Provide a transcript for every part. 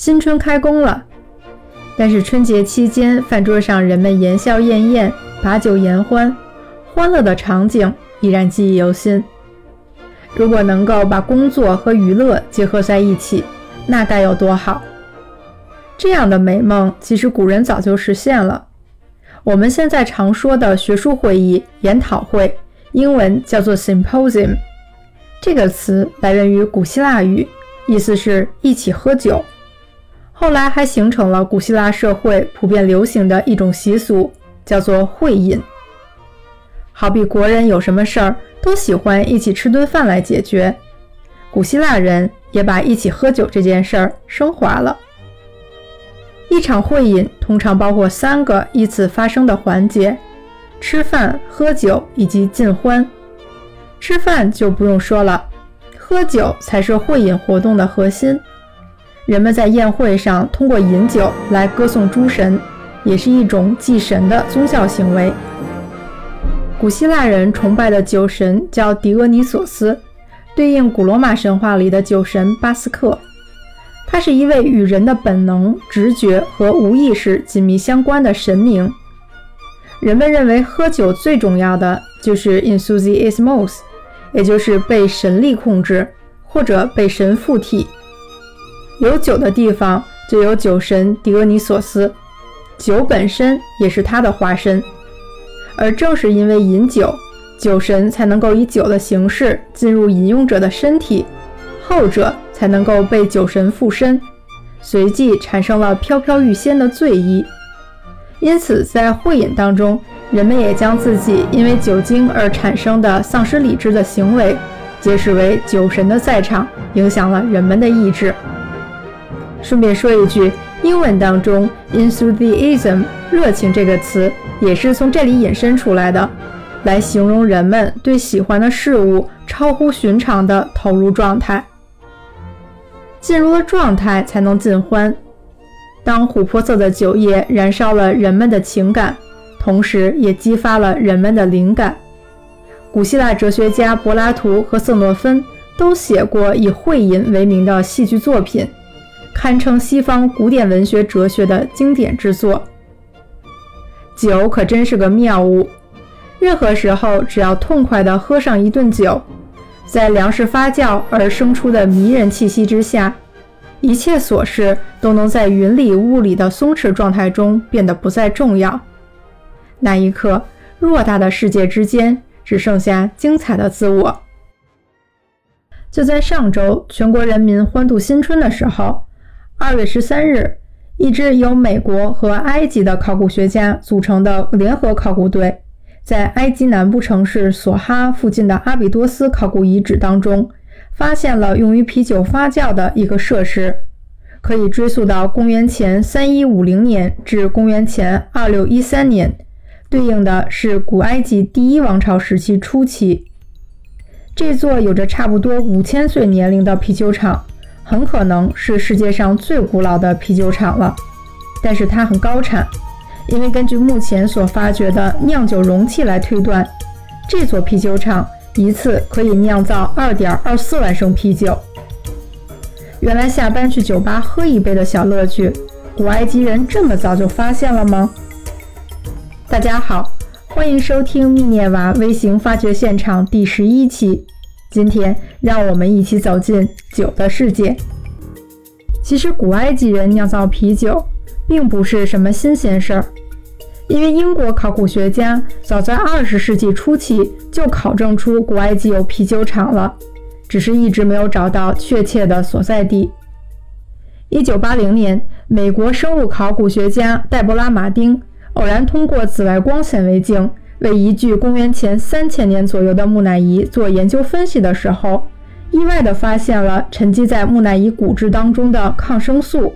新春开工了。但是春节期间，饭桌上人们言笑晏晏，把酒言欢，欢乐的场景依然记忆犹新。如果能够把工作和娱乐结合在一起，那该有多好！这样的美梦，其实古人早就实现了。我们现在常说的学术会议、研讨会，英文叫做 symposium，这个词来源于古希腊语，意思是一起喝酒。后来还形成了古希腊社会普遍流行的一种习俗，叫做会饮。好比国人有什么事儿都喜欢一起吃顿饭来解决，古希腊人也把一起喝酒这件事儿升华了。一场会饮通常包括三个依次发生的环节：吃饭、喝酒以及尽欢。吃饭就不用说了，喝酒才是会饮活动的核心。人们在宴会上通过饮酒来歌颂诸神，也是一种祭神的宗教行为。古希腊人崇拜的酒神叫狄俄尼索斯，对应古罗马神话里的酒神巴斯克。他是一位与人的本能、直觉和无意识紧密相关的神明。人们认为喝酒最重要的就是 enthusiasmos，也就是被神力控制或者被神附体。有酒的地方就有酒神狄俄尼索斯，酒本身也是他的化身。而正是因为饮酒，酒神才能够以酒的形式进入饮用者的身体，后者才能够被酒神附身，随即产生了飘飘欲仙的醉意。因此，在会饮当中，人们也将自己因为酒精而产生的丧失理智的行为，解释为酒神的在场影响了人们的意志。顺便说一句，英文当中 enthusiasm 热情这个词。也是从这里引申出来的，来形容人们对喜欢的事物超乎寻常的投入状态。进入了状态才能尽欢。当琥珀色的酒液燃烧了人们的情感，同时也激发了人们的灵感。古希腊哲学家柏拉图和色诺芬都写过以会饮为名的戏剧作品，堪称西方古典文学哲学的经典之作。酒可真是个妙物，任何时候只要痛快地喝上一顿酒，在粮食发酵而生出的迷人气息之下，一切琐事都能在云里雾里的松弛状态中变得不再重要。那一刻，偌大的世界之间只剩下精彩的自我。就在上周，全国人民欢度新春的时候，二月十三日。一支由美国和埃及的考古学家组成的联合考古队，在埃及南部城市索哈附近的阿比多斯考古遗址当中，发现了用于啤酒发酵的一个设施，可以追溯到公元前三一五零年至公元前二六一三年，对应的是古埃及第一王朝时期初期。这座有着差不多五千岁年龄的啤酒厂。很可能是世界上最古老的啤酒厂了，但是它很高产，因为根据目前所发掘的酿酒容器来推断，这座啤酒厂一次可以酿造二点二四万升啤酒。原来下班去酒吧喝一杯的小乐趣，古埃及人这么早就发现了吗？大家好，欢迎收听密涅瓦微型发掘现场第十一期。今天，让我们一起走进酒的世界。其实，古埃及人酿造啤酒并不是什么新鲜事儿，因为英国考古学家早在二十世纪初期就考证出古埃及有啤酒厂了，只是一直没有找到确切的所在地。一九八零年，美国生物考古学家黛博拉·马丁偶然通过紫外光显微镜。为一具公元前三千年左右的木乃伊做研究分析的时候，意外地发现了沉积在木乃伊骨质当中的抗生素。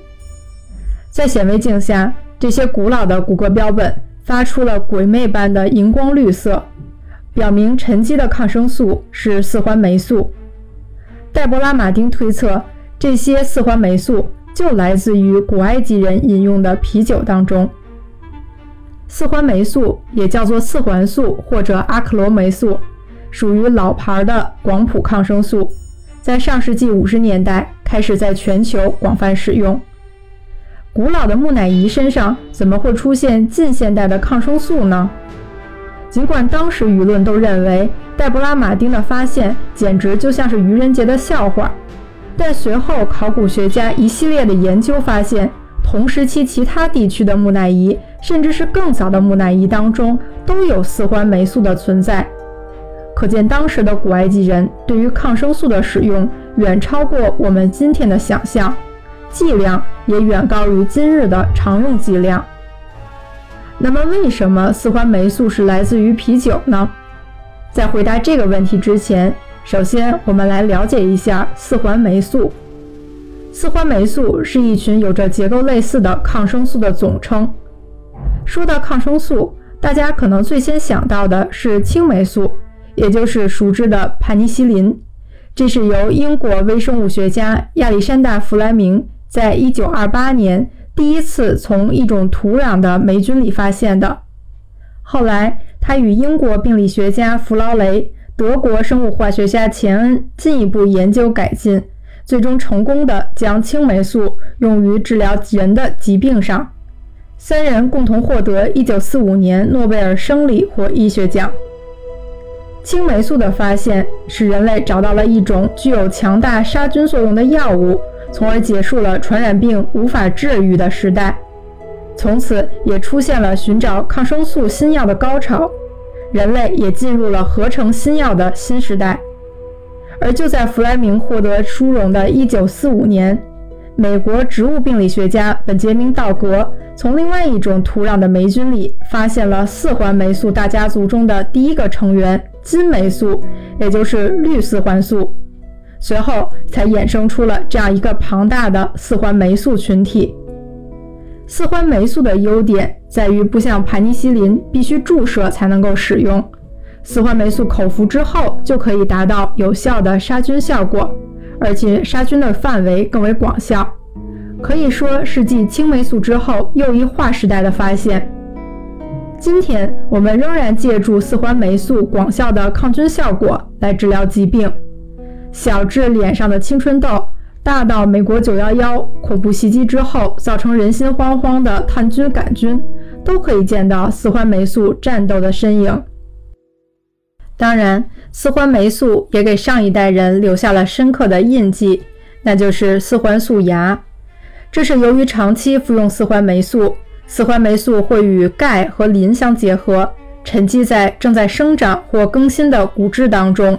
在显微镜下，这些古老的骨骼标本发出了鬼魅般的荧光绿色，表明沉积的抗生素是四环霉素。黛博拉·马丁推测，这些四环霉素就来自于古埃及人饮用的啤酒当中。四环霉素也叫做四环素或者阿克罗霉素，属于老牌的广谱抗生素，在上世纪五十年代开始在全球广泛使用，古老的木乃伊身上怎么会出现近现代的抗生素呢？尽管当时舆论都认为黛布拉·马丁的发现简直就像是愚人节的笑话，但随后考古学家一系列的研究发现，同时期其他地区的木乃伊，甚至是更早的木乃伊当中都有四环霉素的存在。可见当时的古埃及人对于抗生素的使用远超过我们今天的想象，剂量也远高于今日的常用剂量。那么，为什么四环霉素是来自于啤酒呢？在回答这个问题之前，首先我们来了解一下四环霉素。四环霉素是一群有着结构类似的抗生素的总称。说到抗生素，大家可能最先想到的是青霉素。也就是熟知的盘尼西林，这是由英国微生物学家亚历山大·弗莱明在1928年第一次从一种土壤的霉菌里发现的。后来，他与英国病理学家弗劳雷、德国生物化学家钱恩进一步研究改进，最终成功的将青霉素用于治疗人的疾病上。三人共同获得1945年诺贝尔生理或医学奖。青霉素的发现使人类找到了一种具有强大杀菌作用的药物，从而结束了传染病无法治愈的时代。从此，也出现了寻找抗生素新药的高潮，人类也进入了合成新药的新时代。而就在弗莱明获得殊荣的1945年，美国植物病理学家本杰明·道格从另外一种土壤的霉菌里发现了四环霉素大家族中的第一个成员。金霉素，也就是绿四环素，随后才衍生出了这样一个庞大的四环霉素群体。四环霉素的优点在于不像盘尼西林必须注射才能够使用，四环霉素口服之后就可以达到有效的杀菌效果，而且杀菌的范围更为广效，可以说是继青霉素之后又一划时代的发现。今天我们仍然借助四环霉素广效的抗菌效果来治疗疾病，小至脸上的青春痘，大到美国九幺幺恐怖袭击之后造成人心惶惶的炭疽杆菌，都可以见到四环霉素战斗的身影。当然，四环霉素也给上一代人留下了深刻的印记，那就是四环素牙。这是由于长期服用四环霉素。四环霉素会与钙和磷相结合，沉积在正在生长或更新的骨质当中，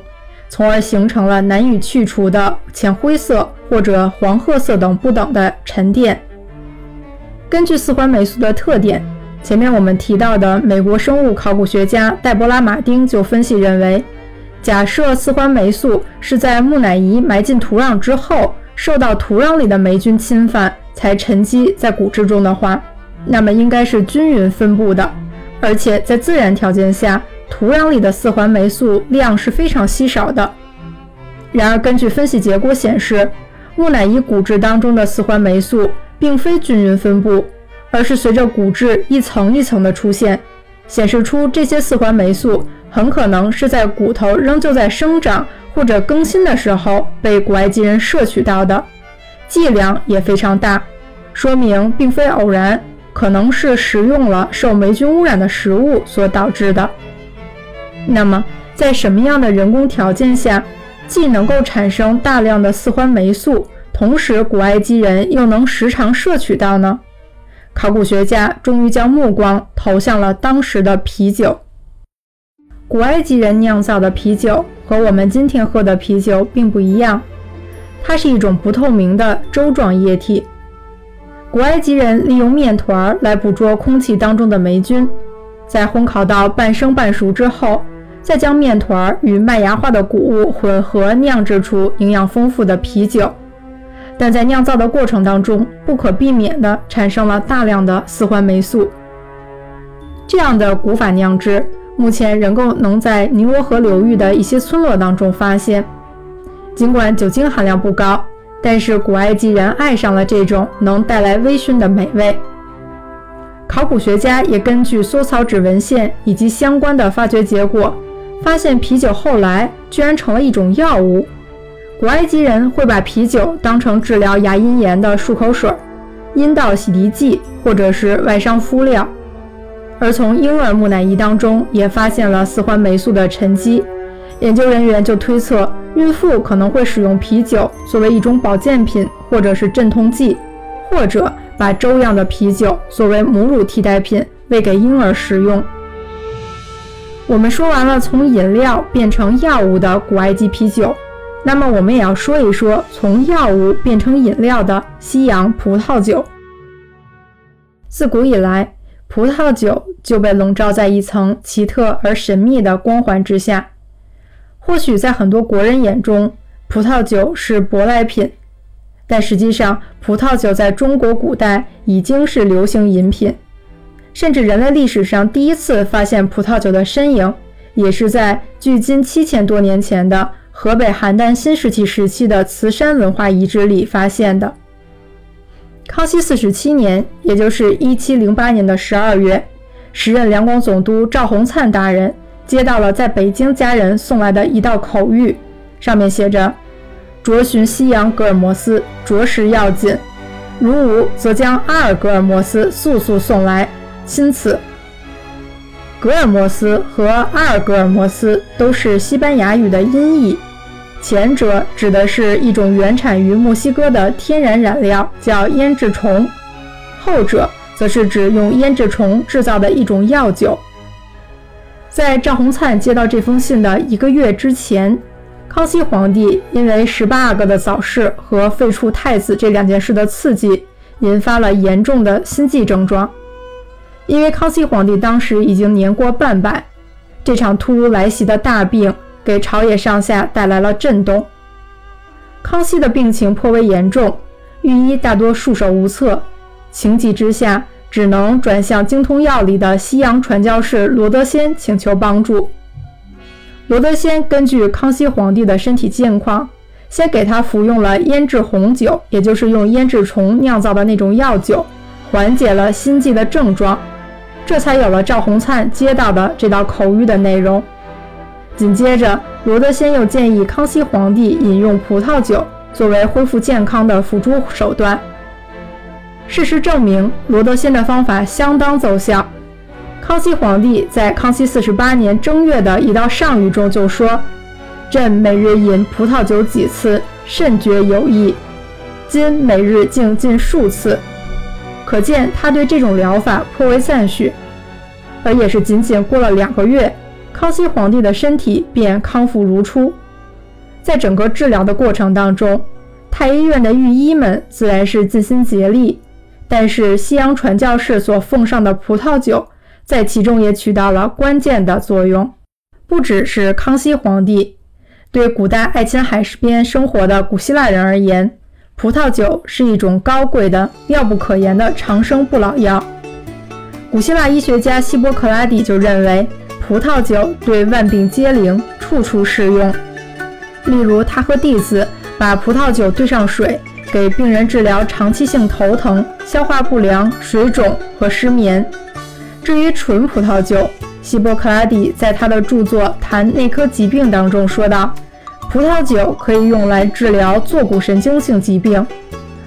从而形成了难以去除的浅灰色或者黄褐色等不等的沉淀。根据四环霉素的特点，前面我们提到的美国生物考古学家黛博拉·马丁就分析认为，假设四环霉素是在木乃伊埋进土壤之后，受到土壤里的霉菌侵犯才沉积在骨质中的话。那么应该是均匀分布的，而且在自然条件下，土壤里的四环霉素量是非常稀少的。然而，根据分析结果显示，木乃伊骨质当中的四环霉素并非均匀分布，而是随着骨质一层一层的出现，显示出这些四环霉素很可能是在骨头仍旧在生长或者更新的时候被古埃及人摄取到的，剂量也非常大，说明并非偶然。可能是食用了受霉菌污染的食物所导致的。那么，在什么样的人工条件下，既能够产生大量的四环霉素，同时古埃及人又能时常摄取到呢？考古学家终于将目光投向了当时的啤酒。古埃及人酿造的啤酒和我们今天喝的啤酒并不一样，它是一种不透明的粥状液体。古埃及人利用面团来捕捉空气当中的霉菌，在烘烤到半生半熟之后，再将面团与麦芽化的谷物混合酿制出营养丰富的啤酒。但在酿造的过程当中，不可避免地产生了大量的四环霉素。这样的古法酿制，目前仍够能在尼罗河流域的一些村落当中发现，尽管酒精含量不高。但是古埃及人爱上了这种能带来微醺的美味。考古学家也根据缩草纸文献以及相关的发掘结果，发现啤酒后来居然成了一种药物。古埃及人会把啤酒当成治疗牙龈炎的漱口水，阴道洗涤剂或者是外伤敷料。而从婴儿木乃伊当中也发现了四环霉素的沉积，研究人员就推测孕妇可能会使用啤酒作为一种保健品或者是镇痛剂，或者把粥样的啤酒作为母乳替代品喂给婴儿食用。我们说完了从饮料变成药物的古埃及啤酒，那么我们也要说一说从药物变成饮料的西洋葡萄酒。自古以来，葡萄酒就被笼罩在一层奇特而神秘的光环之下。或许在很多国人眼中，葡萄酒是舶来品，但实际上，葡萄酒在中国古代已经是流行饮品。甚至人类历史上第一次发现葡萄酒的身影，也是在距今七千多年前的河北邯郸新石器时期的磁山文化遗址里发现的。康熙四十七年，也就是一七零八年的十二月，时任两广总督赵洪灿大人接到了在北京家人送来的一道口谕，上面写着：“着寻西洋格尔摩斯，着实要紧。如无，则将阿尔格尔摩斯速速送来。”钦此，格尔摩斯和阿尔格尔摩斯都是西班牙语的音译，前者指的是一种原产于墨西哥的天然染料，叫胭脂虫；后者则是指用胭脂虫制造的一种药酒。在赵洪灿接到这封信的一个月之前，康熙皇帝因为十八阿哥的早逝和废黜太子这两件事的刺激，引发了严重的心悸症状。因为康熙皇帝当时已经年过半百，这场突如来袭的大病给朝野上下带来了震动。康熙的病情颇为严重，御医大多束手无策，情急之下只能转向精通药理的西洋传教士罗德仙请求帮助。罗德仙根据康熙皇帝的身体健况，先给他服用了胭脂红酒，也就是用胭脂虫酿造的那种药酒，缓解了心悸的症状。这才有了赵洪灿接到的这道口谕的内容。紧接着，罗德仙又建议康熙皇帝饮用葡萄酒作为恢复健康的辅助手段。事实证明，罗德仙的方法相当奏效。康熙皇帝在康熙四十八年正月的一道上谕中就说：“朕每日饮葡萄酒几次，甚觉有益。今每日竟近数次。”可见他对这种疗法颇为赞许，而也是仅仅过了两个月，康熙皇帝的身体便康复如初。在整个治疗的过程当中，太医院的御医们自然是尽心竭力，但是西洋传教士所奉上的葡萄酒在其中也起到了关键的作用。不只是康熙皇帝，对古代爱琴海边生活的古希腊人而言。葡萄酒是一种高贵的、妙不可言的长生不老药。古希腊医学家希波克拉底就认为，葡萄酒对万病皆灵，处处适用。例如，他和弟子把葡萄酒兑上水，给病人治疗长期性头疼、消化不良、水肿和失眠。至于纯葡萄酒，希波克拉底在他的著作《谈内科疾病》当中说道。葡萄酒可以用来治疗坐骨神经性疾病，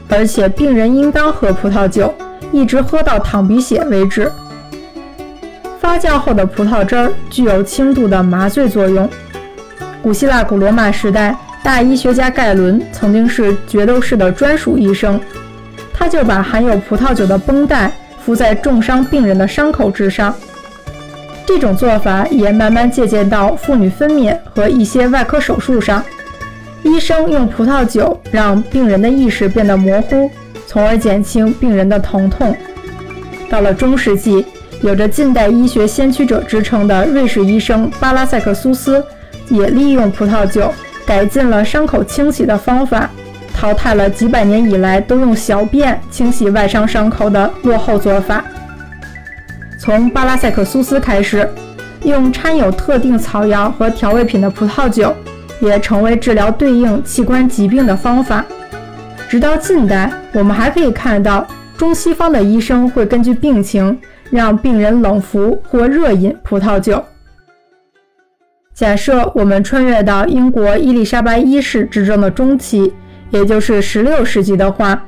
而且病人应当喝葡萄酒，一直喝到淌鼻血为止。发酵后的葡萄汁儿具有轻度的麻醉作用。古希腊、古罗马时代，大医学家盖伦曾经是决斗士的专属医生，他就把含有葡萄酒的绷带敷在重伤病人的伤口之上。这种做法也慢慢借鉴到妇女分娩和一些外科手术上。医生用葡萄酒让病人的意识变得模糊，从而减轻病人的疼痛。到了中世纪，有着近代医学先驱者之称的瑞士医生巴拉塞克苏斯，也利用葡萄酒改进了伤口清洗的方法，淘汰了几百年以来都用小便清洗外伤伤口的落后做法。从巴拉塞克苏斯开始，用掺有特定草药和调味品的葡萄酒也成为治疗对应器官疾病的方法。直到近代，我们还可以看到中西方的医生会根据病情让病人冷服或热饮葡萄酒。假设我们穿越到英国伊丽莎白一世执政的中期，也就是16世纪的话。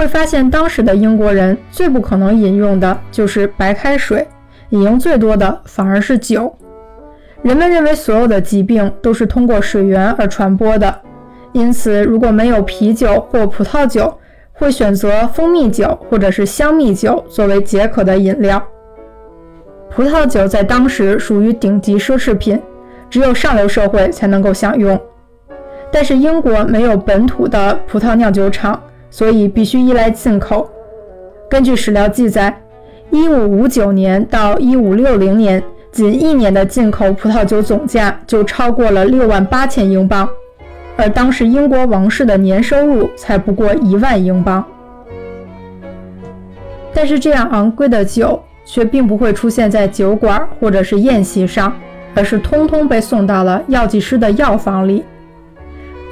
会发现当时的英国人最不可能饮用的就是白开水，饮用最多的反而是酒。人们认为所有的疾病都是通过水源而传播的，因此如果没有啤酒或葡萄酒，会选择蜂蜜酒或者是香蜜酒作为解渴的饮料。葡萄酒在当时属于顶级奢侈品，只有上流社会才能够享用。但是英国没有本土的葡萄酿酒厂，所以必须依赖进口。根据史料记载，1559年到1560年，仅一年的进口葡萄酒总价就超过了6万八千英镑，而当时英国王室的年收入才不过一万英镑。但是这样昂贵的酒却并不会出现在酒馆或者是宴席上，而是通通被送到了药剂师的药房里。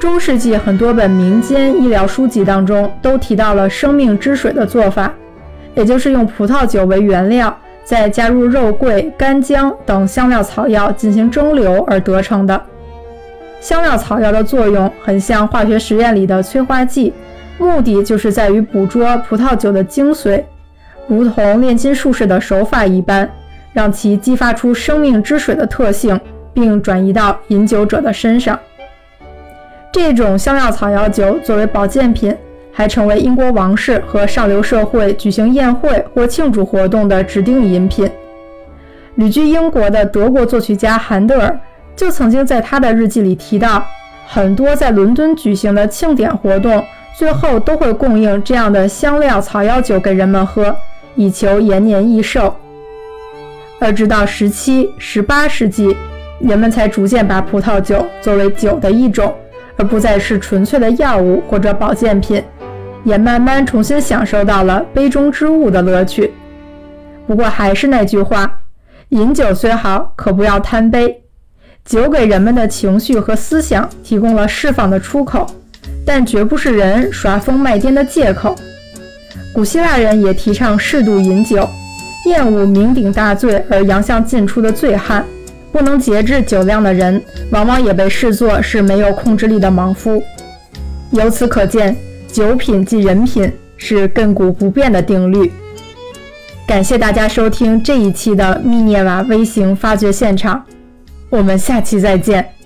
中世纪很多本民间医疗书籍当中都提到了生命之水的做法，也就是用葡萄酒为原料，再加入肉桂、干姜等香料草药进行蒸馏而得成的。香料草药的作用很像化学实验里的催化剂，目的就是在于捕捉葡萄酒的精髓，如同炼金术士的手法一般，让其激发出生命之水的特性，并转移到饮酒者的身上。这种香料草药酒作为保健品，还成为英国王室和上流社会举行宴会或庆祝活动的指定饮品。旅居英国的德国作曲家韩德尔就曾经在他的日记里提到，很多在伦敦举行的庆典活动，最后都会供应这样的香料草药酒给人们喝，以求延年益寿。而直到十七、十八世纪，人们才逐渐把葡萄酒作为酒的一种。而不再是纯粹的药物或者保健品，也慢慢重新享受到了杯中之物的乐趣。不过还是那句话，饮酒虽好，可不要贪杯。酒给人们的情绪和思想提供了释放的出口，但绝不是人耍疯卖癫的借口。古希腊人也提倡适度饮酒，厌恶酩酊大醉而洋相尽出的醉汉。不能节制酒量的人，往往也被视作是没有控制力的莽夫。由此可见，酒品即人品是亘古不变的定律。感谢大家收听这一期的密涅瓦微型发掘现场，我们下期再见。